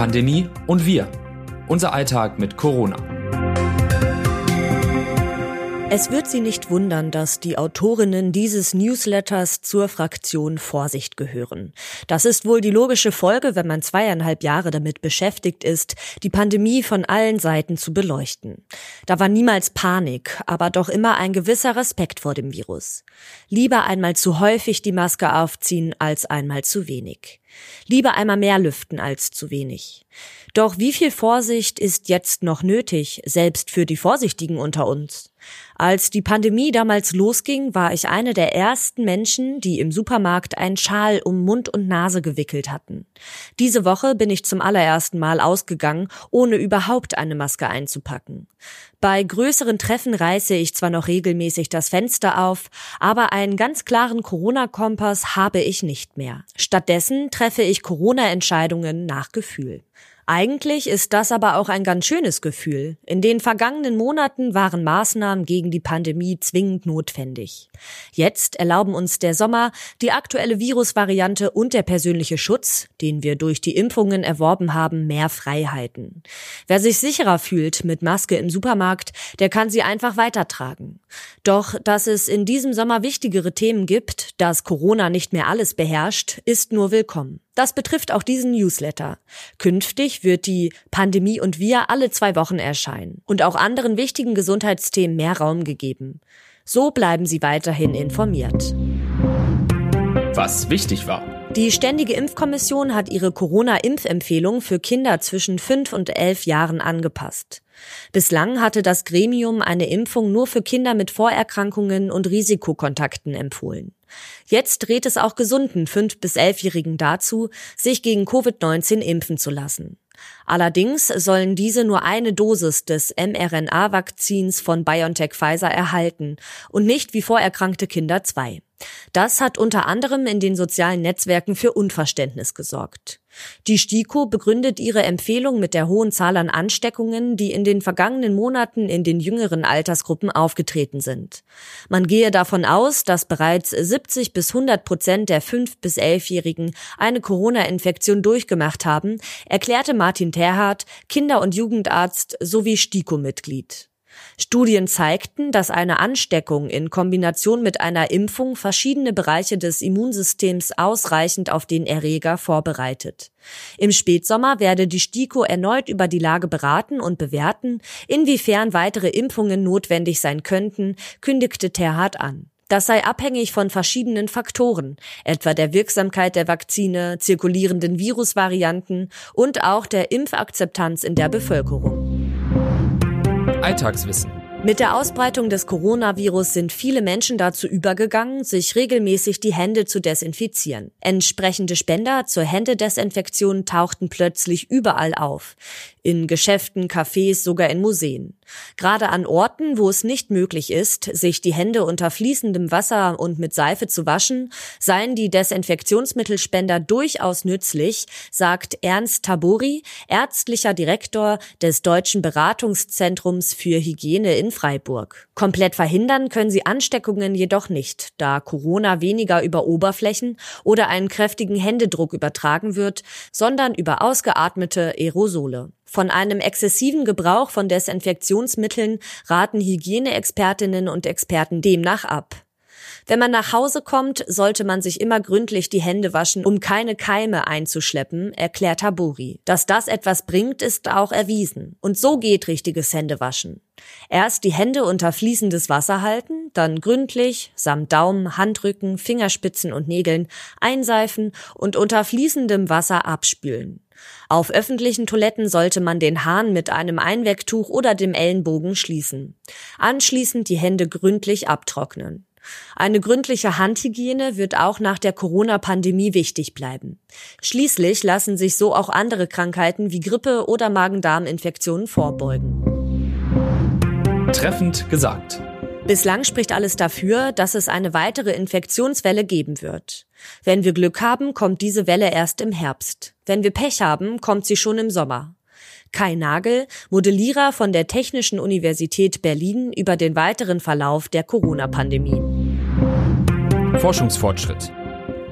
Pandemie und wir. Unser Alltag mit Corona. Es wird Sie nicht wundern, dass die Autorinnen dieses Newsletters zur Fraktion Vorsicht gehören. Das ist wohl die logische Folge, wenn man zweieinhalb Jahre damit beschäftigt ist, die Pandemie von allen Seiten zu beleuchten. Da war niemals Panik, aber doch immer ein gewisser Respekt vor dem Virus. Lieber einmal zu häufig die Maske aufziehen als einmal zu wenig. Lieber einmal mehr lüften als zu wenig. Doch wie viel Vorsicht ist jetzt noch nötig, selbst für die Vorsichtigen unter uns? Als die Pandemie damals losging, war ich eine der ersten Menschen, die im Supermarkt einen Schal um Mund und Nase gewickelt hatten. Diese Woche bin ich zum allerersten Mal ausgegangen, ohne überhaupt eine Maske einzupacken. Bei größeren Treffen reiße ich zwar noch regelmäßig das Fenster auf, aber einen ganz klaren Corona-Kompass habe ich nicht mehr. Stattdessen treffe ich Corona-Entscheidungen nach Gefühl. Eigentlich ist das aber auch ein ganz schönes Gefühl. In den vergangenen Monaten waren Maßnahmen gegen die Pandemie zwingend notwendig. Jetzt erlauben uns der Sommer, die aktuelle Virusvariante und der persönliche Schutz, den wir durch die Impfungen erworben haben, mehr Freiheiten. Wer sich sicherer fühlt mit Maske im Supermarkt, der kann sie einfach weitertragen. Doch, dass es in diesem Sommer wichtigere Themen gibt, dass Corona nicht mehr alles beherrscht, ist nur willkommen. Das betrifft auch diesen Newsletter. Künftig wird die Pandemie und wir alle zwei Wochen erscheinen und auch anderen wichtigen Gesundheitsthemen mehr Raum gegeben. So bleiben Sie weiterhin informiert. Was wichtig war. Die Ständige Impfkommission hat ihre Corona-Impfempfehlung für Kinder zwischen fünf und elf Jahren angepasst. Bislang hatte das Gremium eine Impfung nur für Kinder mit Vorerkrankungen und Risikokontakten empfohlen. Jetzt dreht es auch gesunden fünf bis elfjährigen dazu, sich gegen Covid-19 impfen zu lassen. Allerdings sollen diese nur eine Dosis des mRNA-Vakzins von BioNTech Pfizer erhalten und nicht wie vorerkrankte Kinder zwei. Das hat unter anderem in den sozialen Netzwerken für Unverständnis gesorgt. Die STIKO begründet ihre Empfehlung mit der hohen Zahl an Ansteckungen, die in den vergangenen Monaten in den jüngeren Altersgruppen aufgetreten sind. Man gehe davon aus, dass bereits 70 bis 100 Prozent der 5- bis 11-Jährigen eine Corona-Infektion durchgemacht haben, erklärte Martin Terhardt, Kinder- und Jugendarzt sowie STIKO-Mitglied. Studien zeigten, dass eine Ansteckung in Kombination mit einer Impfung verschiedene Bereiche des Immunsystems ausreichend auf den Erreger vorbereitet. Im Spätsommer werde die STIKO erneut über die Lage beraten und bewerten, inwiefern weitere Impfungen notwendig sein könnten, kündigte Terhardt an. Das sei abhängig von verschiedenen Faktoren, etwa der Wirksamkeit der Vakzine, zirkulierenden Virusvarianten und auch der Impfakzeptanz in der Bevölkerung. Alltagswissen. Mit der Ausbreitung des Coronavirus sind viele Menschen dazu übergegangen, sich regelmäßig die Hände zu desinfizieren. Entsprechende Spender zur Händedesinfektion tauchten plötzlich überall auf in Geschäften, Cafés, sogar in Museen. Gerade an Orten, wo es nicht möglich ist, sich die Hände unter fließendem Wasser und mit Seife zu waschen, seien die Desinfektionsmittelspender durchaus nützlich, sagt Ernst Tabori, ärztlicher Direktor des Deutschen Beratungszentrums für Hygiene in Freiburg. Komplett verhindern können sie Ansteckungen jedoch nicht, da Corona weniger über Oberflächen oder einen kräftigen Händedruck übertragen wird, sondern über ausgeatmete Aerosole. Von einem exzessiven Gebrauch von Desinfektionsmitteln raten Hygieneexpertinnen und Experten demnach ab. Wenn man nach Hause kommt, sollte man sich immer gründlich die Hände waschen, um keine Keime einzuschleppen, erklärt Taburi. Dass das etwas bringt, ist auch erwiesen. Und so geht richtiges Händewaschen. Erst die Hände unter fließendes Wasser halten, dann gründlich, samt Daumen, Handrücken, Fingerspitzen und Nägeln, einseifen und unter fließendem Wasser abspülen. Auf öffentlichen Toiletten sollte man den Hahn mit einem Einwegtuch oder dem Ellenbogen schließen. Anschließend die Hände gründlich abtrocknen. Eine gründliche Handhygiene wird auch nach der Corona-Pandemie wichtig bleiben. Schließlich lassen sich so auch andere Krankheiten wie Grippe oder Magen-Darm-Infektionen vorbeugen. Treffend gesagt. Bislang spricht alles dafür, dass es eine weitere Infektionswelle geben wird. Wenn wir Glück haben, kommt diese Welle erst im Herbst. Wenn wir Pech haben, kommt sie schon im Sommer. Kai Nagel, Modellierer von der Technischen Universität Berlin über den weiteren Verlauf der Corona-Pandemie. Forschungsfortschritt.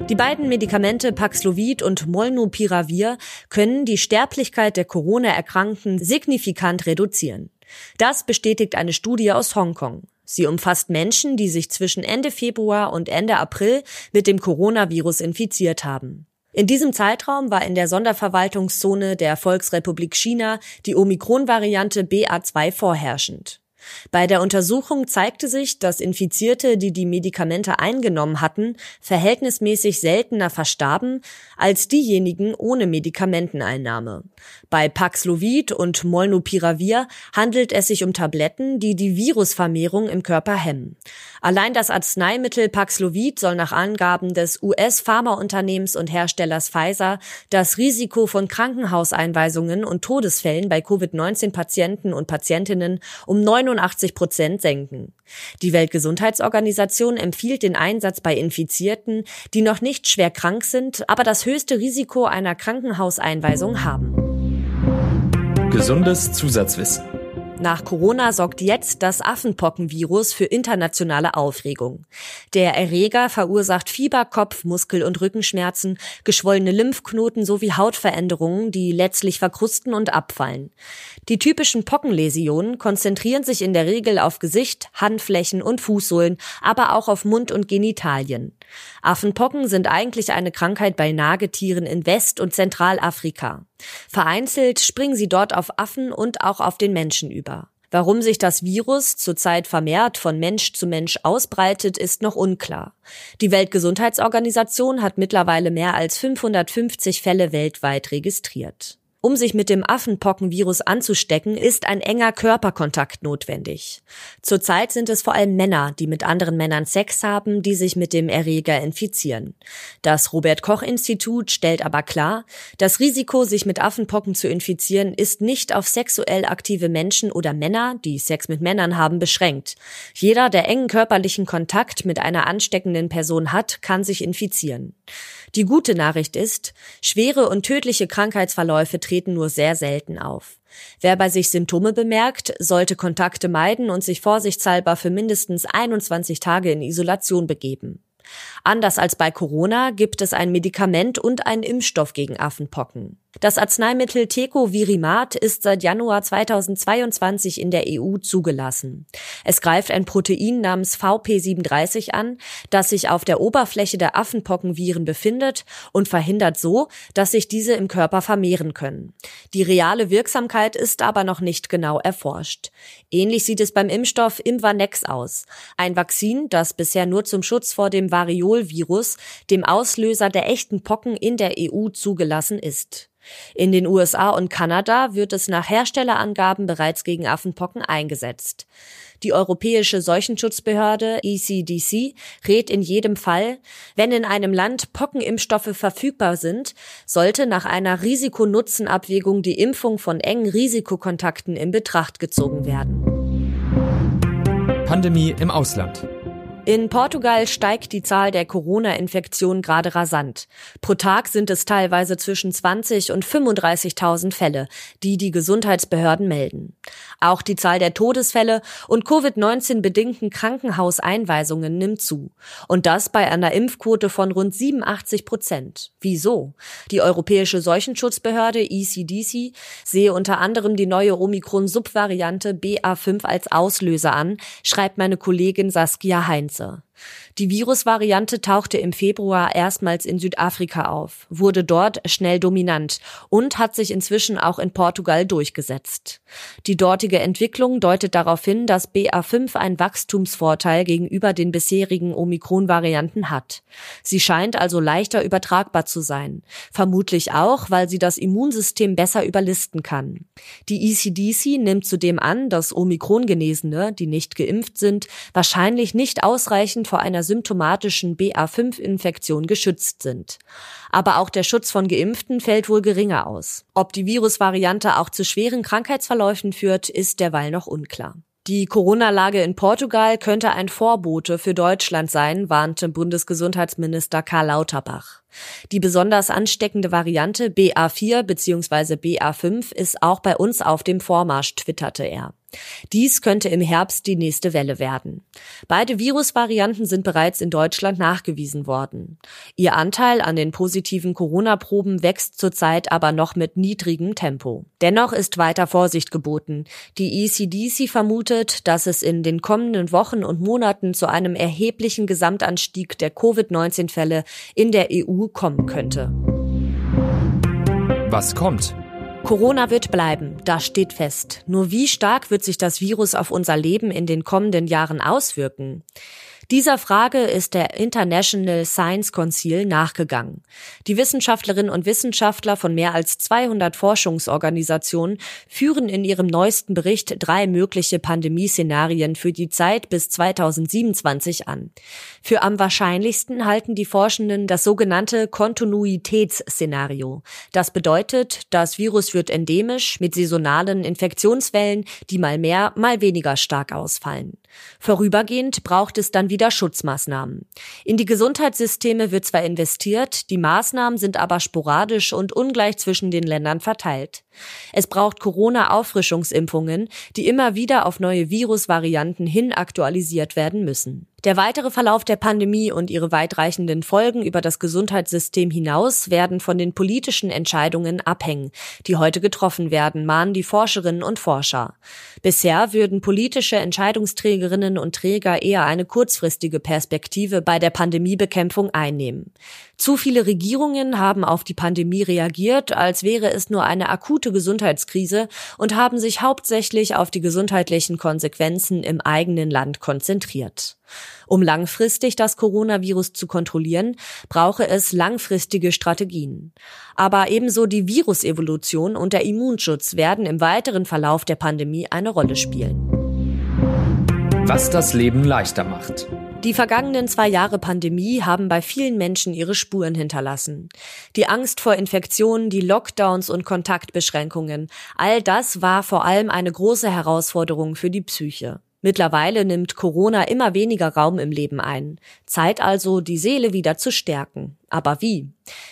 Die beiden Medikamente Paxlovid und Molnupiravir können die Sterblichkeit der Corona-Erkrankten signifikant reduzieren. Das bestätigt eine Studie aus Hongkong. Sie umfasst Menschen, die sich zwischen Ende Februar und Ende April mit dem Coronavirus infiziert haben. In diesem Zeitraum war in der Sonderverwaltungszone der Volksrepublik China die Omikron-Variante BA2 vorherrschend. Bei der Untersuchung zeigte sich, dass Infizierte, die die Medikamente eingenommen hatten, verhältnismäßig seltener verstarben als diejenigen ohne Medikamenteneinnahme. Bei Paxlovid und Molnupiravir handelt es sich um Tabletten, die die Virusvermehrung im Körper hemmen. Allein das Arzneimittel Paxlovid soll nach Angaben des US-Pharmaunternehmens und Herstellers Pfizer das Risiko von Krankenhauseinweisungen und Todesfällen bei Covid-19-Patienten und Patientinnen um 89 Prozent senken. Die Weltgesundheitsorganisation empfiehlt den Einsatz bei Infizierten, die noch nicht schwer krank sind, aber das höchste Risiko einer Krankenhauseinweisung haben. Gesundes Zusatzwissen. Nach Corona sorgt jetzt das Affenpockenvirus für internationale Aufregung. Der Erreger verursacht Fieber, Kopf, Muskel- und Rückenschmerzen, geschwollene Lymphknoten sowie Hautveränderungen, die letztlich verkrusten und abfallen. Die typischen Pockenläsionen konzentrieren sich in der Regel auf Gesicht, Handflächen und Fußsohlen, aber auch auf Mund und Genitalien. Affenpocken sind eigentlich eine Krankheit bei Nagetieren in West- und Zentralafrika. Vereinzelt springen sie dort auf Affen und auch auf den Menschen über. Warum sich das Virus zurzeit vermehrt von Mensch zu Mensch ausbreitet, ist noch unklar. Die Weltgesundheitsorganisation hat mittlerweile mehr als 550 Fälle weltweit registriert. Um sich mit dem Affenpockenvirus anzustecken, ist ein enger Körperkontakt notwendig. Zurzeit sind es vor allem Männer, die mit anderen Männern Sex haben, die sich mit dem Erreger infizieren. Das Robert Koch Institut stellt aber klar, das Risiko, sich mit Affenpocken zu infizieren, ist nicht auf sexuell aktive Menschen oder Männer, die Sex mit Männern haben, beschränkt. Jeder, der engen körperlichen Kontakt mit einer ansteckenden Person hat, kann sich infizieren. Die gute Nachricht ist, schwere und tödliche Krankheitsverläufe treten nur sehr selten auf. Wer bei sich Symptome bemerkt, sollte Kontakte meiden und sich vorsichtshalber für mindestens 21 Tage in Isolation begeben. Anders als bei Corona gibt es ein Medikament und einen Impfstoff gegen Affenpocken. Das Arzneimittel Tecovirimat ist seit Januar 2022 in der EU zugelassen. Es greift ein Protein namens VP37 an, das sich auf der Oberfläche der Affenpockenviren befindet und verhindert so, dass sich diese im Körper vermehren können. Die reale Wirksamkeit ist aber noch nicht genau erforscht. Ähnlich sieht es beim Impfstoff Imvanex aus. Ein Vakzin, das bisher nur zum Schutz vor dem Variolvirus, dem Auslöser der echten Pocken in der EU zugelassen ist. In den USA und Kanada wird es nach Herstellerangaben bereits gegen Affenpocken eingesetzt. Die Europäische Seuchenschutzbehörde ECDC rät in jedem Fall, wenn in einem Land Pockenimpfstoffe verfügbar sind, sollte nach einer Risiko-Nutzen-Abwägung die Impfung von engen Risikokontakten in Betracht gezogen werden. Pandemie im Ausland. In Portugal steigt die Zahl der Corona-Infektionen gerade rasant. Pro Tag sind es teilweise zwischen 20 und 35.000 Fälle, die die Gesundheitsbehörden melden. Auch die Zahl der Todesfälle und Covid-19 bedingten Krankenhauseinweisungen nimmt zu. Und das bei einer Impfquote von rund 87 Prozent. Wieso? Die Europäische Seuchenschutzbehörde ECDC sehe unter anderem die neue Omikron-Subvariante BA5 als Auslöser an, schreibt meine Kollegin Saskia Heinz. 있어. Die Virusvariante tauchte im Februar erstmals in Südafrika auf, wurde dort schnell dominant und hat sich inzwischen auch in Portugal durchgesetzt. Die dortige Entwicklung deutet darauf hin, dass BA5 einen Wachstumsvorteil gegenüber den bisherigen Omikron-Varianten hat. Sie scheint also leichter übertragbar zu sein, vermutlich auch, weil sie das Immunsystem besser überlisten kann. Die ECDC nimmt zudem an, dass Omikron-Genesene, die nicht geimpft sind, wahrscheinlich nicht ausreichend vor einer symptomatischen BA5-Infektion geschützt sind. Aber auch der Schutz von Geimpften fällt wohl geringer aus. Ob die Virusvariante auch zu schweren Krankheitsverläufen führt, ist derweil noch unklar. Die Corona-Lage in Portugal könnte ein Vorbote für Deutschland sein, warnte Bundesgesundheitsminister Karl Lauterbach. Die besonders ansteckende Variante BA4 bzw. BA5 ist auch bei uns auf dem Vormarsch, twitterte er. Dies könnte im Herbst die nächste Welle werden. Beide Virusvarianten sind bereits in Deutschland nachgewiesen worden. Ihr Anteil an den positiven Corona-Proben wächst zurzeit aber noch mit niedrigem Tempo. Dennoch ist weiter Vorsicht geboten. Die ECDC vermutet, dass es in den kommenden Wochen und Monaten zu einem erheblichen Gesamtanstieg der Covid-19-Fälle in der EU kommen könnte. Was kommt? Corona wird bleiben, das steht fest. Nur wie stark wird sich das Virus auf unser Leben in den kommenden Jahren auswirken? Dieser Frage ist der International Science Council nachgegangen. Die Wissenschaftlerinnen und Wissenschaftler von mehr als 200 Forschungsorganisationen führen in ihrem neuesten Bericht drei mögliche Pandemieszenarien für die Zeit bis 2027 an. Für am wahrscheinlichsten halten die Forschenden das sogenannte Kontinuitätsszenario. Das bedeutet, das Virus wird endemisch mit saisonalen Infektionswellen, die mal mehr, mal weniger stark ausfallen. Vorübergehend braucht es dann wieder Schutzmaßnahmen. In die Gesundheitssysteme wird zwar investiert, die Maßnahmen sind aber sporadisch und ungleich zwischen den Ländern verteilt. Es braucht Corona-Auffrischungsimpfungen, die immer wieder auf neue Virusvarianten hin aktualisiert werden müssen. Der weitere Verlauf der Pandemie und ihre weitreichenden Folgen über das Gesundheitssystem hinaus werden von den politischen Entscheidungen abhängen, die heute getroffen werden, mahnen die Forscherinnen und Forscher. Bisher würden politische Entscheidungsträgerinnen und Träger eher eine kurzfristige Perspektive bei der Pandemiebekämpfung einnehmen. Zu viele Regierungen haben auf die Pandemie reagiert, als wäre es nur eine akute Gesundheitskrise und haben sich hauptsächlich auf die gesundheitlichen Konsequenzen im eigenen Land konzentriert. Um langfristig das Coronavirus zu kontrollieren, brauche es langfristige Strategien. Aber ebenso die Virusevolution und der Immunschutz werden im weiteren Verlauf der Pandemie eine Rolle spielen. Was das Leben leichter macht. Die vergangenen zwei Jahre Pandemie haben bei vielen Menschen ihre Spuren hinterlassen. Die Angst vor Infektionen, die Lockdowns und Kontaktbeschränkungen, all das war vor allem eine große Herausforderung für die Psyche. Mittlerweile nimmt Corona immer weniger Raum im Leben ein. Zeit also, die Seele wieder zu stärken. Aber wie?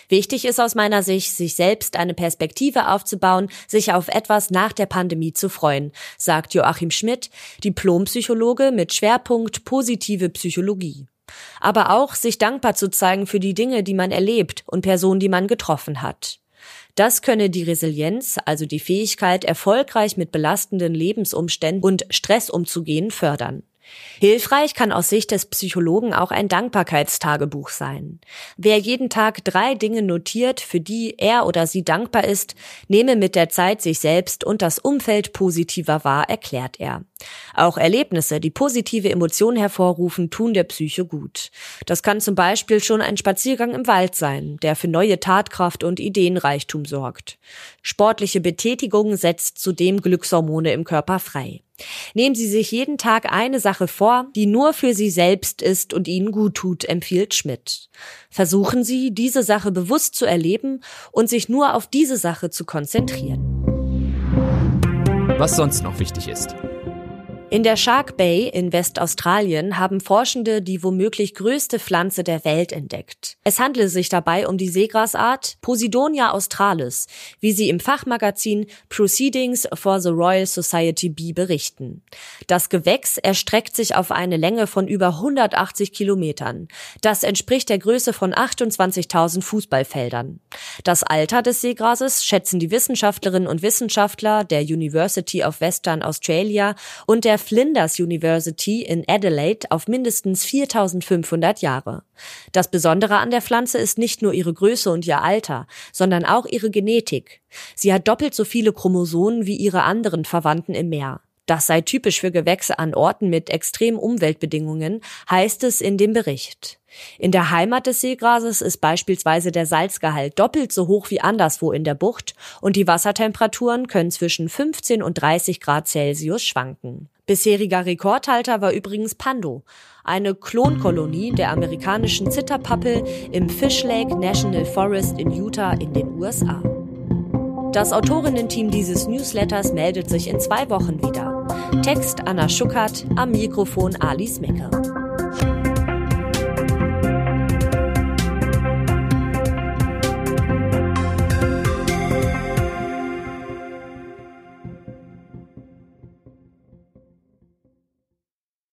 Wichtig ist aus meiner Sicht, sich selbst eine Perspektive aufzubauen, sich auf etwas nach der Pandemie zu freuen, sagt Joachim Schmidt, Diplompsychologe mit Schwerpunkt positive Psychologie. Aber auch sich dankbar zu zeigen für die Dinge, die man erlebt und Personen, die man getroffen hat. Das könne die Resilienz, also die Fähigkeit, erfolgreich mit belastenden Lebensumständen und Stress umzugehen, fördern. Hilfreich kann aus Sicht des Psychologen auch ein Dankbarkeitstagebuch sein. Wer jeden Tag drei Dinge notiert, für die er oder sie dankbar ist, nehme mit der Zeit sich selbst und das Umfeld positiver wahr, erklärt er. Auch Erlebnisse, die positive Emotionen hervorrufen, tun der Psyche gut. Das kann zum Beispiel schon ein Spaziergang im Wald sein, der für neue Tatkraft und Ideenreichtum sorgt. Sportliche Betätigung setzt zudem Glückshormone im Körper frei. Nehmen Sie sich jeden Tag eine Sache vor, die nur für Sie selbst ist und Ihnen gut tut, empfiehlt Schmidt. Versuchen Sie, diese Sache bewusst zu erleben und sich nur auf diese Sache zu konzentrieren. Was sonst noch wichtig ist. In der Shark Bay in Westaustralien haben Forschende die womöglich größte Pflanze der Welt entdeckt. Es handele sich dabei um die Seegrasart Posidonia australis, wie sie im Fachmagazin Proceedings for the Royal Society B berichten. Das Gewächs erstreckt sich auf eine Länge von über 180 Kilometern. Das entspricht der Größe von 28.000 Fußballfeldern. Das Alter des Seegrases schätzen die Wissenschaftlerinnen und Wissenschaftler der University of Western Australia und der Flinders University in Adelaide auf mindestens 4500 Jahre. Das Besondere an der Pflanze ist nicht nur ihre Größe und ihr Alter, sondern auch ihre Genetik. Sie hat doppelt so viele Chromosomen wie ihre anderen Verwandten im Meer. Das sei typisch für Gewächse an Orten mit extremen Umweltbedingungen, heißt es in dem Bericht. In der Heimat des Seegrases ist beispielsweise der Salzgehalt doppelt so hoch wie anderswo in der Bucht und die Wassertemperaturen können zwischen 15 und 30 Grad Celsius schwanken. Bisheriger Rekordhalter war übrigens Pando, eine Klonkolonie der amerikanischen Zitterpappel im Fish Lake National Forest in Utah in den USA. Das Autorinnen-Team dieses Newsletters meldet sich in zwei Wochen wieder. Text Anna Schuckert, am Mikrofon Alice Mecke.